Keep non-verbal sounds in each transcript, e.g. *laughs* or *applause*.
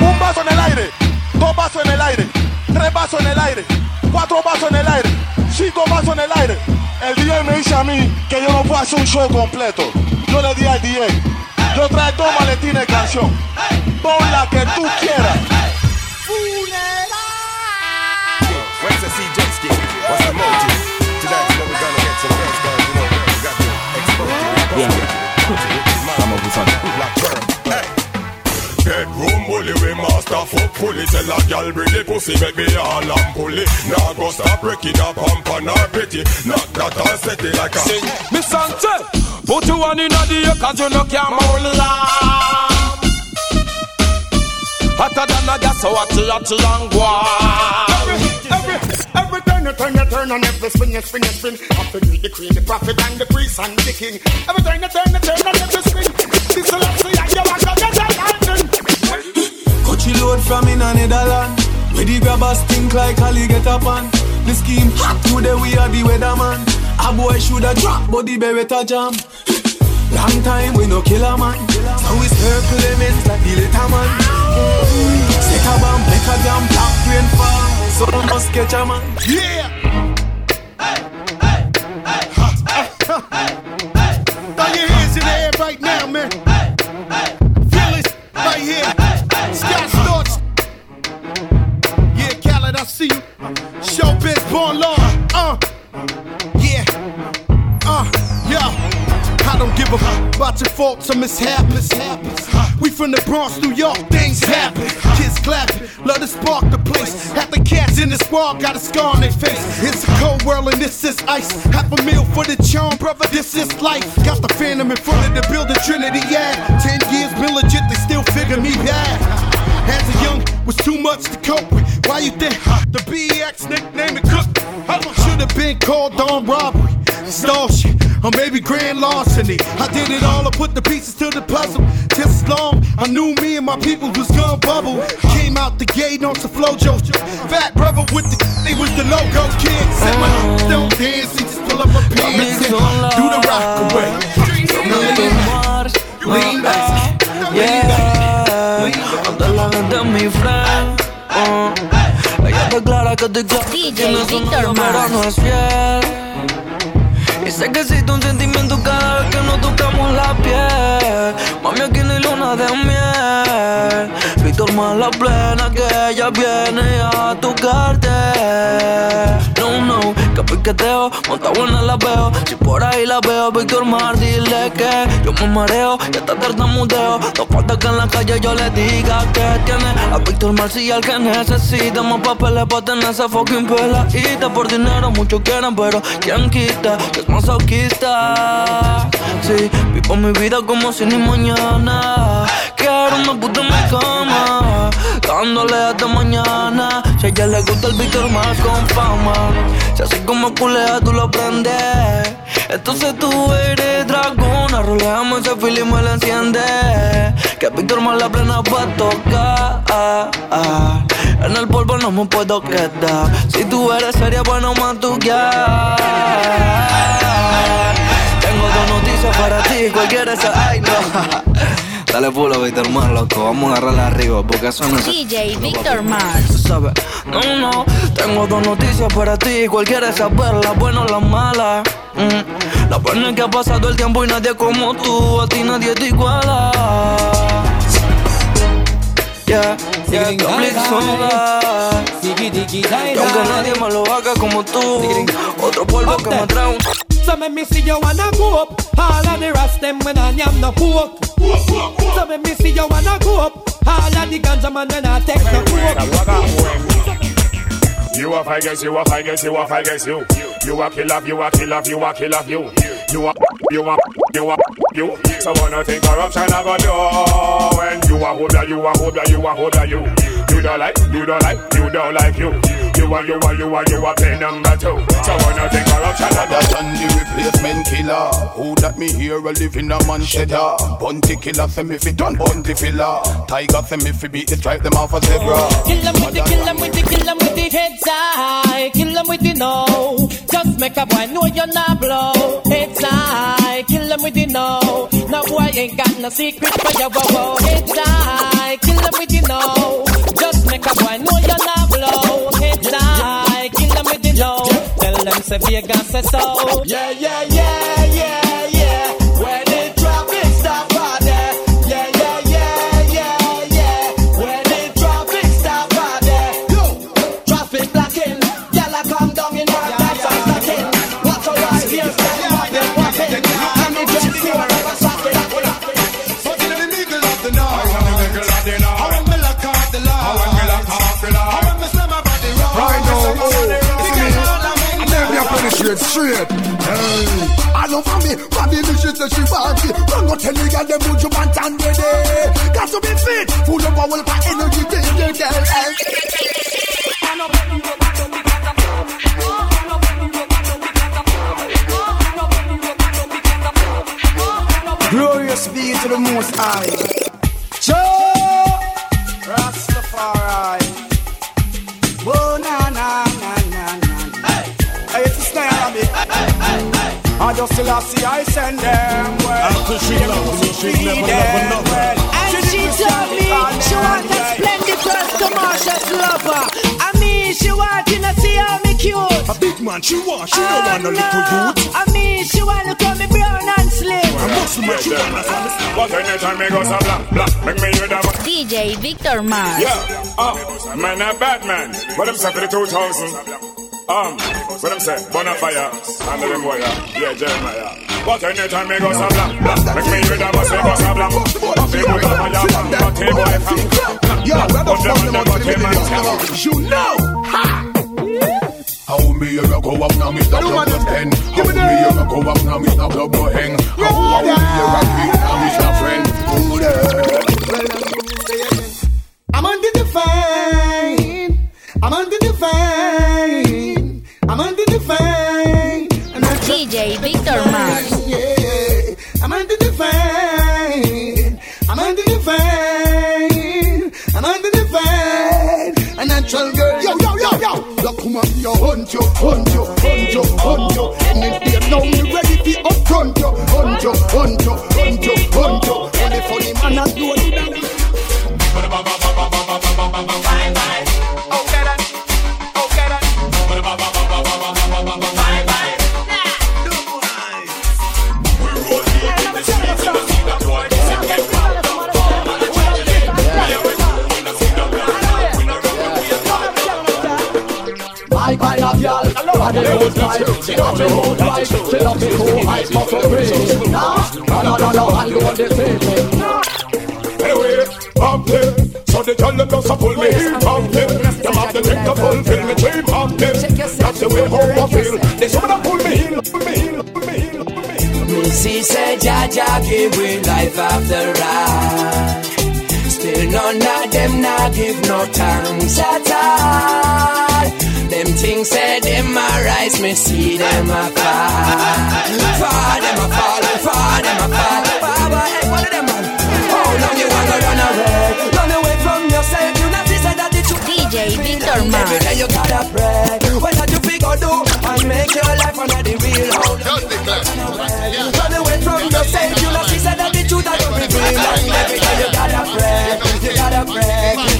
Un vaso en el aire, dos vasos en el aire, tres vasos en el aire, cuatro vasos en el aire, cinco vasos en el aire. El DJ me dice a mí que yo no puedo hacer un show completo. Yo le di al DJ, yo trae dos maletines de canción. Pon la que tú quieras. Where's we master fuck fully Tell a gal bring the pussy, make me all and pull it Now go stop breaking up, pump on her pretty Knock that and set it like a Sing, Miss Sanchez, put you one in the air cause you no can hold lamb. Hotter than a gas, so hot, hot, long Every, every, every turn you turn you turn and every spin you spin you spin. Up to the queen, the prophet and the priest and the king. Every turn you turn you turn and every spin. This is last and you want to load from in a Netherlands, Where the grabbers stink like Ali get up on. The scheme hot today, we are the weatherman. A boy shoulda drop, but the Beretta jam. Long time we no killer man. Now we circle elements like the little man. Set a bomb, make a damn top rain fall. So don't must catch a man. Yeah! Hey, hey, hey, hey, hey, hey, hey, hey, hey, hey, hey, hey, hey, hey, hey, hey, hey, hey, I see you. Showbiz, born law. Uh, yeah. Uh, yeah. I don't give a fuck about your faults or mishaps. We from the Bronx, New York, things happen. Kids clapping, love to spark the place. Half the cats in the squad got a scar on their face. It's a cold world and this is ice. Half a meal for the charm, brother, this is life. Got the phantom in front of the building, Trinity, yeah. Ten years been legit, they still figure me bad. As a young, was too much to cope with. Why you think the BX nickname it Cook? Should have been called on robbery, stall shit, or maybe grand larceny. I did it all, I put the pieces to the puzzle. Just as long, I knew me and my people was gonna bubble. Came out the gate on some flojo. Fat brother with the, they was the logo kid. Said my don't dance, he just pull up a pants and do the rock away. Lean back, lean back. Ante la gente es mi friend. uh. Ella declara que estoy claro. DJ Víctor novio, pero no es fiel. Y sé que existe un sentimiento cada vez que nos tocamos la piel. Mami, aquí no hay luna de miel. Víctor más la plena que ella viene a tocarte. No, no, que piqueteo, monta buena la veo. Si por ahí la veo, Víctor Mar, dile que yo me mareo y hasta tartamudeo. No falta que en la calle yo le diga que tiene a Víctor Mar si que necesita más papeles para tener esa fucking peladita. Por dinero muchos quieren, pero quien quita que es masoquista. Sí, vivo mi vida como si ni mañana. Una puta en mi cama, dándole hasta mañana. Si a ella le gusta el Víctor más con fama, si así como culea tú lo prendes. Entonces tú eres dragona, roleamos ese film y me enciende. Que Víctor más la plena pa' tocar. En el polvo no me puedo quedar. Si tú eres seria, bueno, más. Tengo dos noticias para ti, cualquiera esa. Ay, no. Dale pulo, Víctor más loco. Vamos a agarrarla arriba, porque eso no es. DJ Víctor Mars. Tú sabes. No, no, tengo dos noticias para ti. Cualquiera saber, la buena o la mala. Mm. La buena es que ha pasado el tiempo y nadie como tú. A ti nadie te iguala. Yeah, yeah, soda. Y aunque nadie me lo haga como tú, otro polvo que me trae un. So make me see you wanna go up. All of the rest them when I am no pork. So make me see you wanna go up. All of the ganja man when I take no pork. You a fight against you, a fight against you, a fight against you. You a kill off, you a kill off, you a kill off you. You a, you a, you a, you. So wanna think corruption I go do when you a of you, a of you, a of you. You don't like, you don't like, you don't like you. You are, you are, you are, you are play number two. So wanna take corruption of That and the replacement killer. Who that me here a live in a man cheddar. Bunty killer say me fi done bunty filler. Tiger say me fi beat the stripe them off a zebra. Kill them with the, kill them with the, kill them with the heads high. Kill them with the no. Just make a boy know you're not blow. Heads high. Kill them with the no. No boy ain't got no secret for your wow wow. Heads high. Kill them with the no. Just make a boy know you're not blow. Kill them with the no. Tell them Vegas so. Yeah, yeah, yeah, yeah, yeah. When straight. Hey, I know for me, me, me she say she want it. Don't go tell me girl them would you want and ready. Got to be fit, full of power, for energy, take your girl. Hey. Glorious be to the most high. Send them well. After she loved me, she'd never love another. And she told me she want a splendid first commercial lover. I mean, she want to see how me cute. A big man, she want, she don't want a little youth. I mean, she want to call me brown and slim. A muscle man, she want a But anytime me go so black, black, make me hear that. DJ Victor Mars. Yeah, uh, man, a bad man. What them say for 2000? Um, what them say? Bonfire, and the boy, yeah, yeah, Jeremiah. But anytime me go some black, make me hear the bus me go some black. But they put up a yam, but they boy from Yo, rather fuck them out to the middle. You know, ha. How me ever go up now, Mister stop up to ten. How me ever go up now, me stop up to hang. How me ever That's the way how I feel. They some of them pull me in, pull me in, pull me in, pull me in. She said, Jaja give we life after life. Still none of them not give no thanks at all. Them things say them a rise, me see them a fall. For them a fall, for them a fall. Baba, hey, what of them man? Oh, how long you wanna run away? Run away from yourself, you not see that the truth. DJ Victor Every Mars. you gotta pray to do and make your life under the real out. Just declare. You turn away from yourself, you know she said that the truth I don't reveal. Every time you gotta pray, you gotta pray.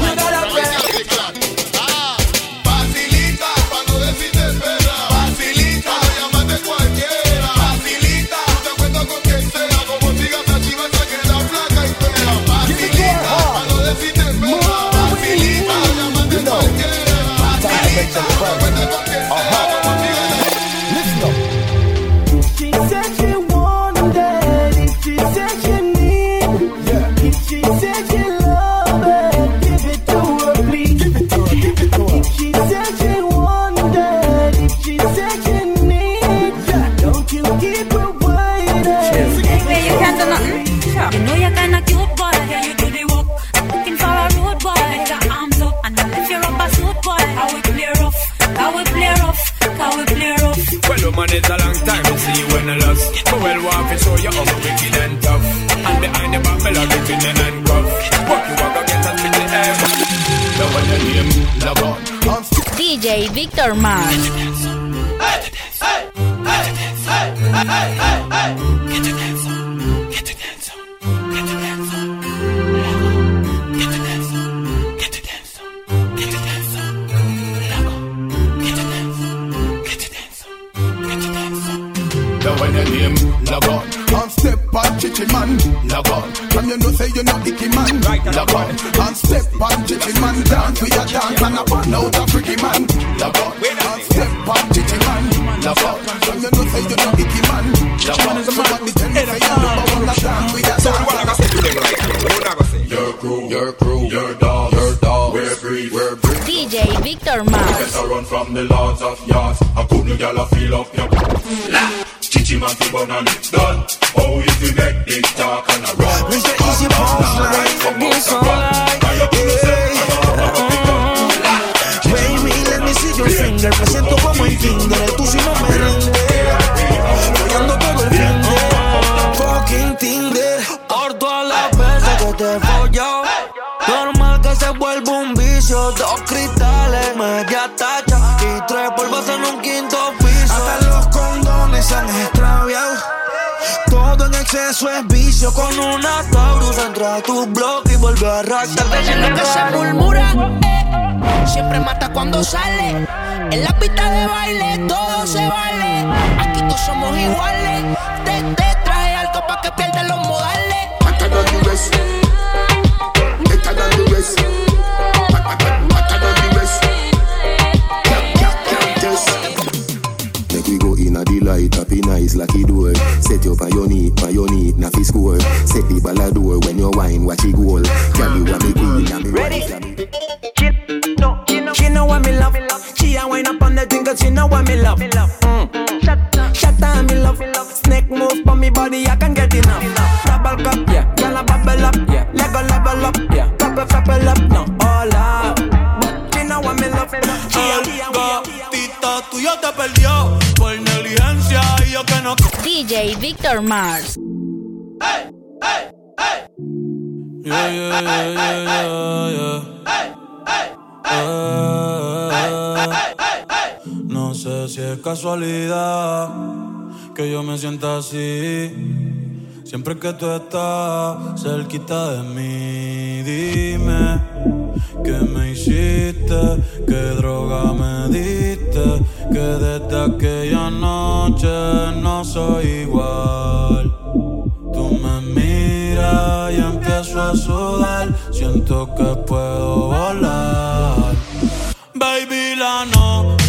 Your crew, your crew, your dog, your dog. We're breed, we're breed. DJ Victor Mars. Better run from the lords of yards. A couple gyal a feel up your la. Chichi man fi bun and it's done. Con una Taurus entra a tu blog y vuelve a arrastrar. Oye, lo que se murmura, eh, siempre mata cuando sale. En la pista de baile todo se vale. Aquí todos somos iguales. Te, te traje algo pa' que pierdas los Set you on your knee, on your knee, na fi score. Set the ball a door when you wine, watch it goal. Girl, you want me queen, and me Ready? wife, She know what me love. She a wine up on the thing 'cause she know what me love. Mm. Shut down, me love. Snake move on me body, I can get enough. Double cup, yeah. Girl, I bubble up, yeah. Lego level up, yeah. Couple, couple up, no, all out. But she know what me love. She a, she a, gatita tuyo te perdió DJ Victor Mars. No sé si es casualidad que yo me sienta así. Siempre que tú estás cerquita de mí, dime qué me hiciste, qué droga me diste, que desde aquella noche no soy igual. Tú me miras y empiezo a sudar. Siento que puedo volar. Baby, la nota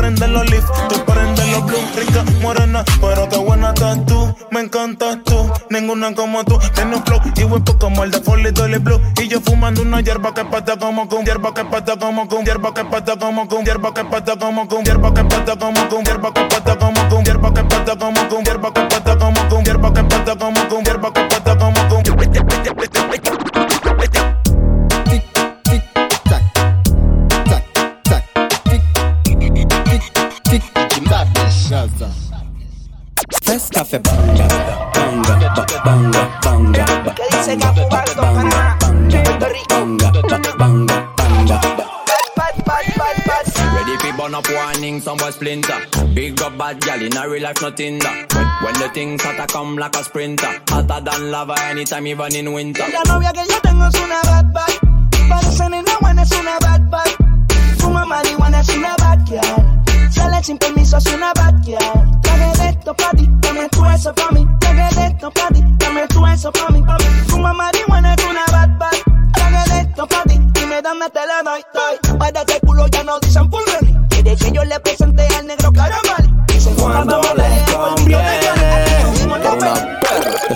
prendes los leaf, tú prendes los blue. Rica, morena, pero qué buena estás tú. Me encantas tú, ninguna como tú. Tienes un flow y huepo como el de Foley Dolly Blue. Y yo fumando una hierba que pata como con hierba que pata como con hierba que pata como con hierba que pata como con hierba que pata como con hierba que pata como con hierba que pata como con hierba que pata como con hierba que pata como con hierba que pata como con Fest café banga, banga, ba- banga, banga, ba- banga, ba- banga, banga. banga, banga, banga. Ready fi burn up warning, some boy splinter. Big up bad gal in a real life, nothing that. When, when the things hotter come like a sprinter. Hotter than lava anytime, even in winter. La novia que yo tengo es una bad bad. Parece nena buena, es una bad bad. Fuma marihuana, es una bad girl. Sale sin permiso, es una girl. Traje de esto pa' dame tú eso pa' mí. Traje de esto pa' dame tú eso pa' mí, pa' mí. Fuma marihuana, es una bad bad. Traje de esto pa' ti, dime dame te la doy, doy. Para este culo ya no dicen pulveri. Quiere que yo le presente al negro caramel. Dicen Cuando les conviene.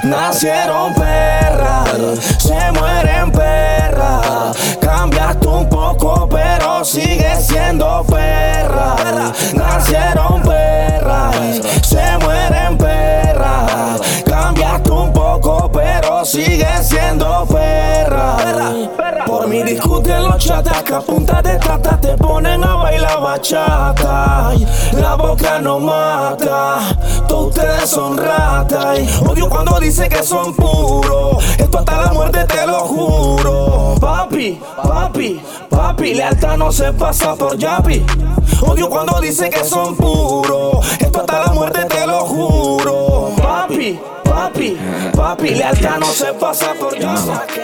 Nacieron perras, se mueren perras. Cambiaste un poco, pero sigues siendo perra. Nacieron perras, se mueren perras. Cambiaste un poco, pero sigues siendo perra. Por mi discuten los chatas que a punta de tata te ponen a bailar bachata. La boca no mata, todos ustedes son ratas. Odio cuando dice que son puros. Esto hasta la muerte te lo juro. Papi, papi, papi, lealtad no se pasa por yapi. Odio cuando dice que son puros. Esto hasta la muerte te lo juro. Papi, papi, papi, lealtad no se pasa por yapi.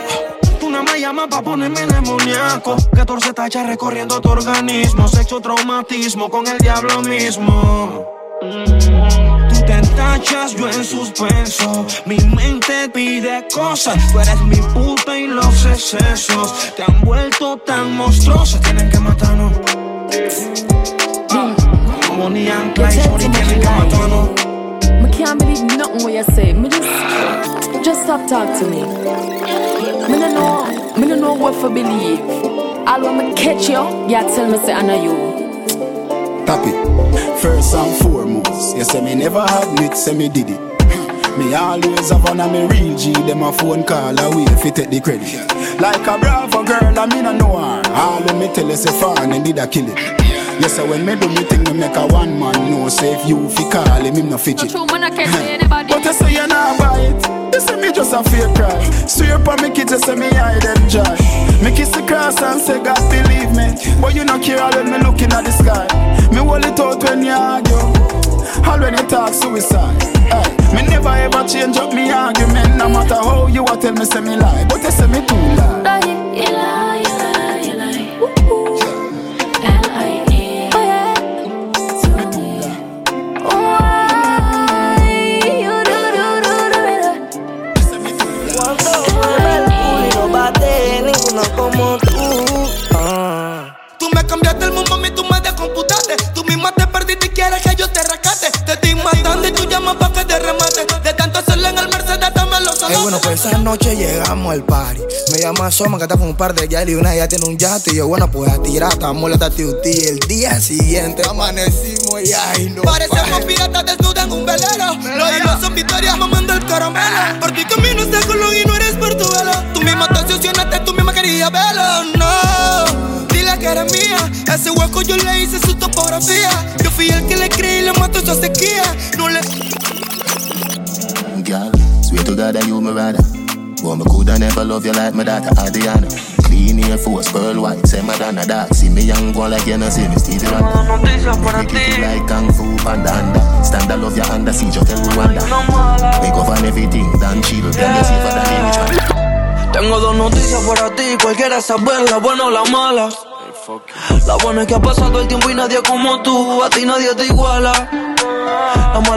Una me llama pa' ponerme demoníaco. 14 tachas recorriendo tu organismo. Sexo traumatismo con el diablo mismo. Tú te tachas, yo en suspenso. Mi mente pide cosas. Tú eres mi puta y los excesos. Te han vuelto tan monstruosa Tienen que matarnos. Como Bonnie and Clyde, sorry, tienen que matarnos can't believe nothing what you say. Me just, just stop talk to me. Me no know, me no know what for believe. All when me catch you, you tell me say I know you. Tap it. First and foremost, you say me never admit, say me did it. *laughs* Me always have one of me real G, them a phone call away if you take the credit. Like a bravo girl, I mean I know her. All when me tell you say fun and did I kill it. Yes, so when me do me thing, me make a one man know. Say if you fi call him, him no fidget. True, man, I can't say anybody. But you say you not buy it. You say me just a fake cry. Swear upon me kids, you say me hide them joy. Me kiss the cross and say God believe me. But you no care all when me looking at the sky. Me hold it out when you argue. All when you talk suicide. Hey, me never ever change up me argument. No matter how you a tell me say me lie, but you say me too lie. Lie, lie, you lie, Eh, bueno, pues esa noche llegamos al party. Me llama Soma, que está con un par de gal y una ya tiene un yate. Y yo, bueno, pues a tirar, estamos la tiutí. El día siguiente amanecimos y ay, no. Parecemos piratas desnudos en un velero. Los hilos son victorias mamando el caramelo. Por ti camino este colón y no eres portuguelo. Tú misma te obsesionaste, tú misma querías verlo. No, dile que eres mía. Ese hueco yo le hice su topografía. Yo fui el que le creí y le mató esa sequía. No le. Swear to God that you me rather. But me coulda never love you like my daughter Adriana. Clean Air Force, pearl white, say Madonna dark. See me young one like you know see me Stevie Wonder. Make it like Kung Fu Panda anda. Stand I love your under siege, you tell me wonder. Make over everything, Dan chill, tell you safer than the rich man. Tengo dos noticias para ti, cualquiera saber la buena o la mala. La buena es que ha pasado el tiempo y nadie como tú, a ti nadie te iguala.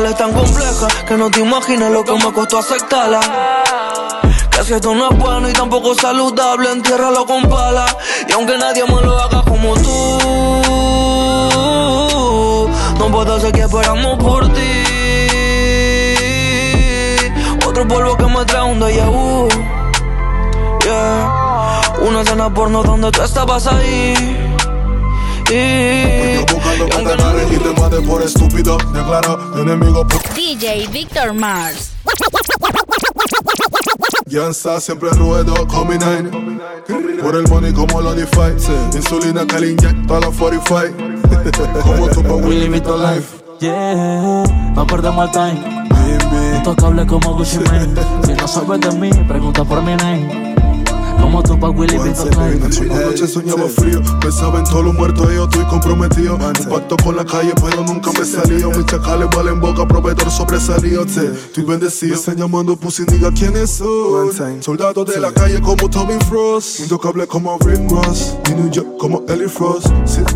Es tan compleja que no te imaginas lo que me costó aceptarla. Que si esto no es bueno y tampoco saludable, entiérralo con pala. Y aunque nadie me lo haga como tú, no puedo hacer que esperamos por ti. Otro polvo que me trae un déjà vu. Yeah. Una cena porno donde tú estabas ahí. Y, Buscando que te agarren y te maten por estúpido. Declara enemigo por. DJ Victor Mars. Está siempre ruedo con mi nine. Por el money como lo DeFi. Insulina que le inyecto a la 45. *laughs* como tú pa' Willy Vito Life. Yeah, no perdemos el time. Intocable como Gucci Mane. Si no sabes de mí, pregunta por mi name. Willy Beto Una noche soñaba frío, pensaba en todos los muertos y yo estoy comprometido. Un pacto con la calle, pero nunca me salió. Mis chacales valen boca, proveedor sobresalió. Te, estoy bendecido. Me están llamando pussy, diga quiénes son. Soldados de la calle como Tommy Frost. Intocable como Rick Ross. Y New York como Ellie Frost. Sit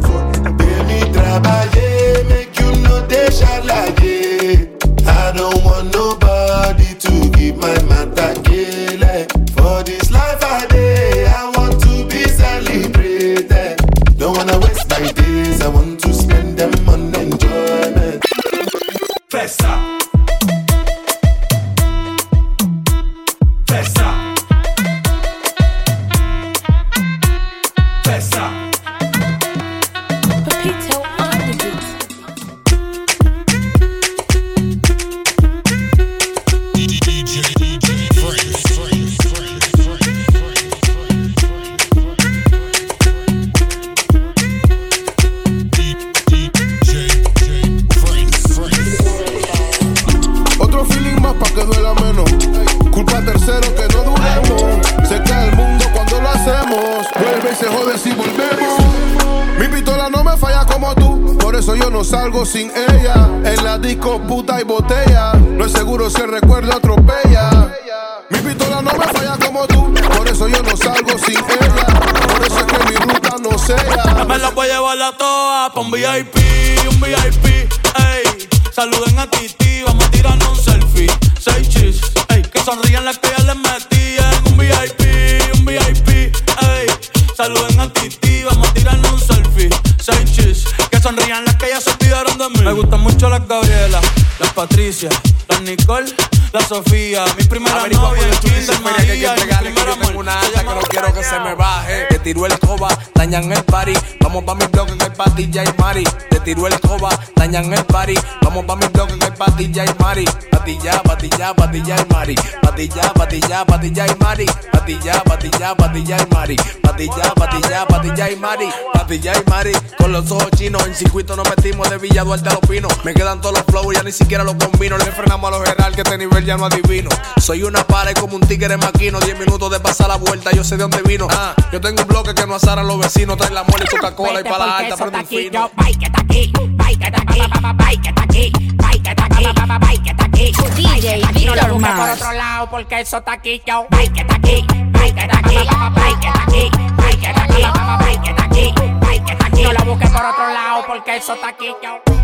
sea. Me la voy a llevar la toa pa' un VIP, un VIP, ey. Saluden a Titi, vamos a tirarnos un selfie. Seis chis, ey. Que sonrían las que ya les metí en un VIP, un VIP, ey. Saluden a Titi, vamos a tirarnos un selfie. Seis chis, que sonrían las que ya se olvidaron de mí. Me gustan mucho las Gabriela, las Patricia, las Nicole, la Sofía. Mi primera Averigua novia, Twitter, Kinder feria que María, mi primer amor. una alta que no quiero que se me baje. Te tiró el coba, dañan el party. Vamos pa' mi blog en el patilla y mari. Te tiró el coba, dañan el party. Vamos pa' mi blog en el patilla y mari. Patilla, patilla, patilla y mari. Patilla, patilla, patilla y mari. Patilla, patilla, patilla y mari. Patilla, patilla, patilla y mari. Patilla y mari. Con los ojos chinos, en circuito nos metimos de Villa Duarte a los pinos. Me quedan todos los flows, ya ni siquiera los combino. Le frenamos a los general que este nivel ya no adivino. Soy una para como un tigre maquino. Diez minutos de pasar la vuelta, yo sé de dónde vino. Ah, yo tengo un bloque que no asaran los vecinos. Trae la mole y Coca-Cola y para la alta, prende un fino. DJ Víctor No lo busques por Mars. otro lado porque eso está aquí, yo. Que está aquí, ay, que está aquí, ay, que está aquí, ay, que está aquí, ay, que está aquí, que está aquí. No lo busques por otro lado porque eso está aquí.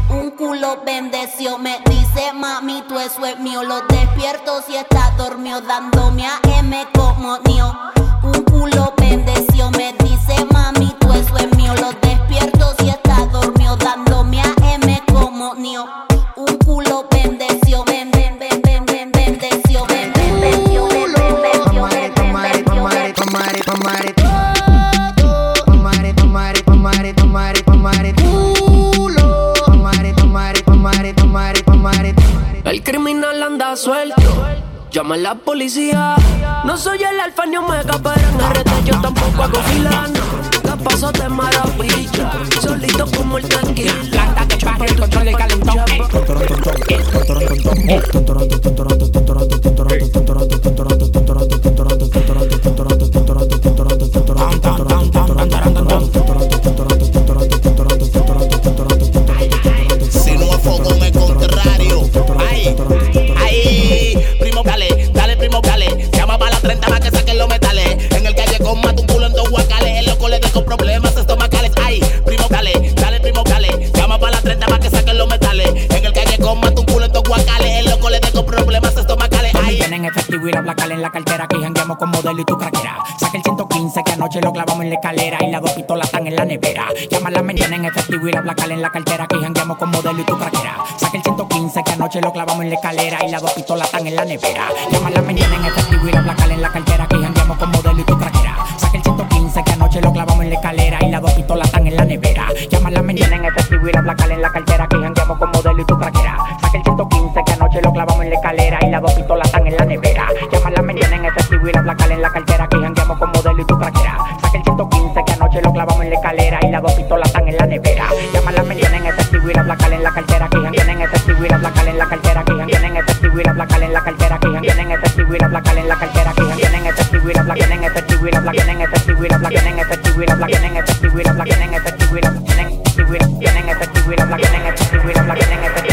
Un culo bendeció, me dice mami, tú eso es mío. Lo despierto si está dormido, dándome a M como mío. Un culo bendeció, me dice mami, tú eso es mío. Lo suelto. Llama a la policía. No soy el alfa ni omega, pero en RT yo tampoco hago fila. no. La paso de maravilla. Solito como el tequila. Planta de bajo el control del calentón. La placa en la cartera que jangueamos con modelo y tu craquera. Saca el 115 que anoche lo clavamos en la escalera y las dos pistolas están en la nevera. Llama a la mañana en efectivo y la placa en la cartera que jangueamos con modelo y tu craquera. Saca el 115 que anoche lo clavamos en la escalera y las dos pistolas están en la nevera. Llama a la mañana en efectivo y placa en la cartera que jangueamos con modelo y tu craquera. Saca el 115 que anoche lo clavamos en la escalera y las dos pistolas están en la nevera. Llama a la mañana en efectivo y placa en la cartera que jangueamos con modelo dos pistolas en la nevera. Llama a la mañana en efectivo y la en la cartera que janguean en efectivo y la en la cartera que janguean en efectivo y la en la cartera que janguean en efectivo y la en la cartera que janguean en efectivo y la en efectividad, la tienen efectividad, la tienen efectividad, la tienen efectividad, la tienen efectividad, tienen efectividad, tienen efectividad, la tienen efectividad, la tienen efectividad, tienen efectividad,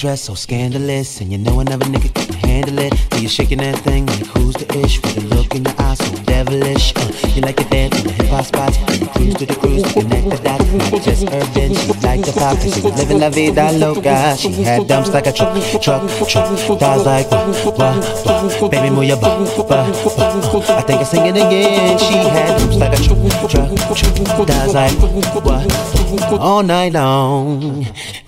dress so scandalous, and you know another nigga can handle it. So you shaking that thing like who's the ish with a look in your eyes so devilish. Uh, you like to dance in the hip hop spots, and you cruise to the cruise to connect the dots. Not just urban, she like the pop, cause she was living la vida loca. She had dumps like a truck, truck, truck. Thighs like wah, wah, wah. Baby, move your butt, butt, butt. I think I sing it again. She had dumps like a truck, truck, truck. Thighs like wah, all night long.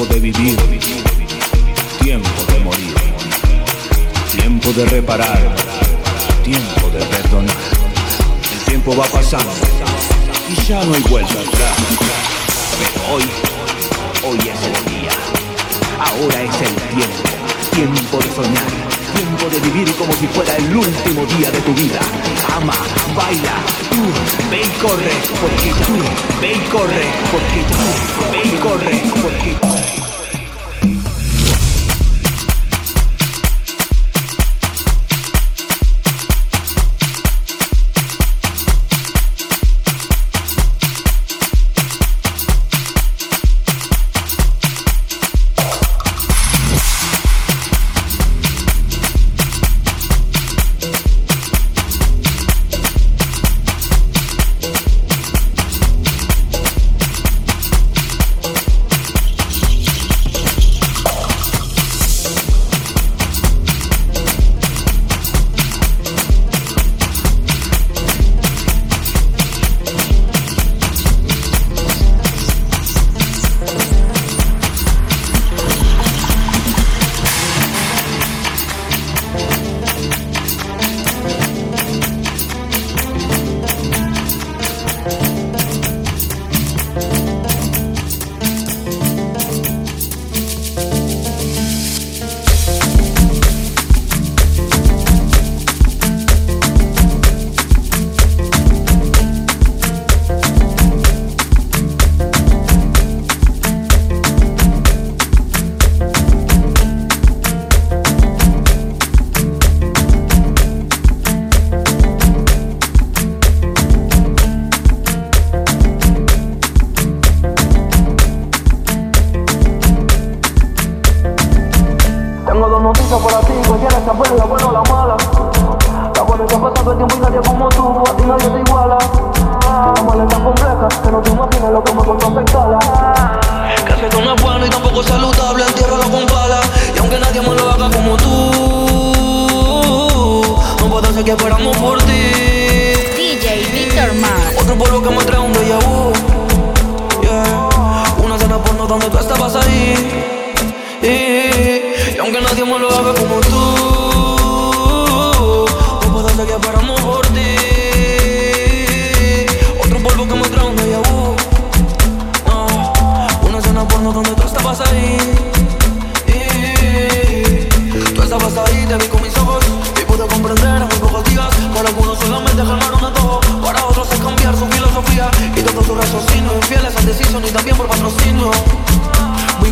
Tiempo de vivir, tiempo de morir, tiempo de reparar, tiempo de perdonar. El tiempo va pasando y ya no hay vuelta atrás. Pero hoy, hoy es el día. Ahora es el tiempo. Tiempo de soñar. Tiempo de vivir como si fuera el último día de tu vida. Ama, baila, tú, ve y corre, porque tú, ve y corre, porque tú, ve y corre, porque tú.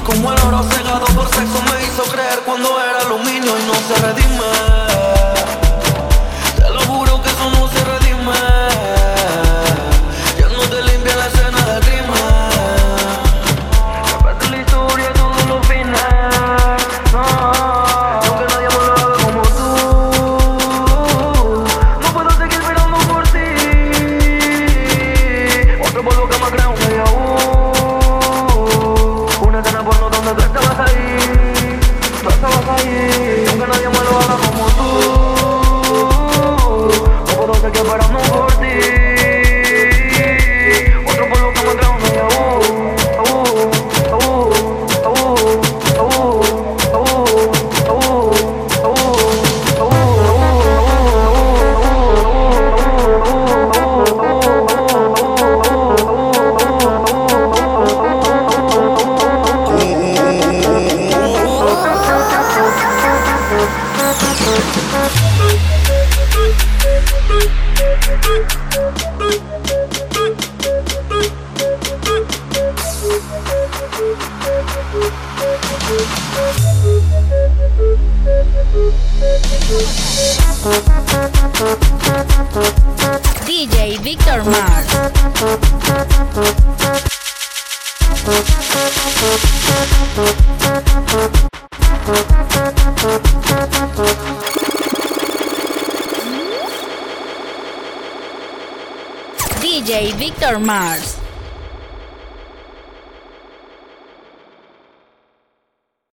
Como el oro cegado por sexo me hizo creer cuando era aluminio y no se redime.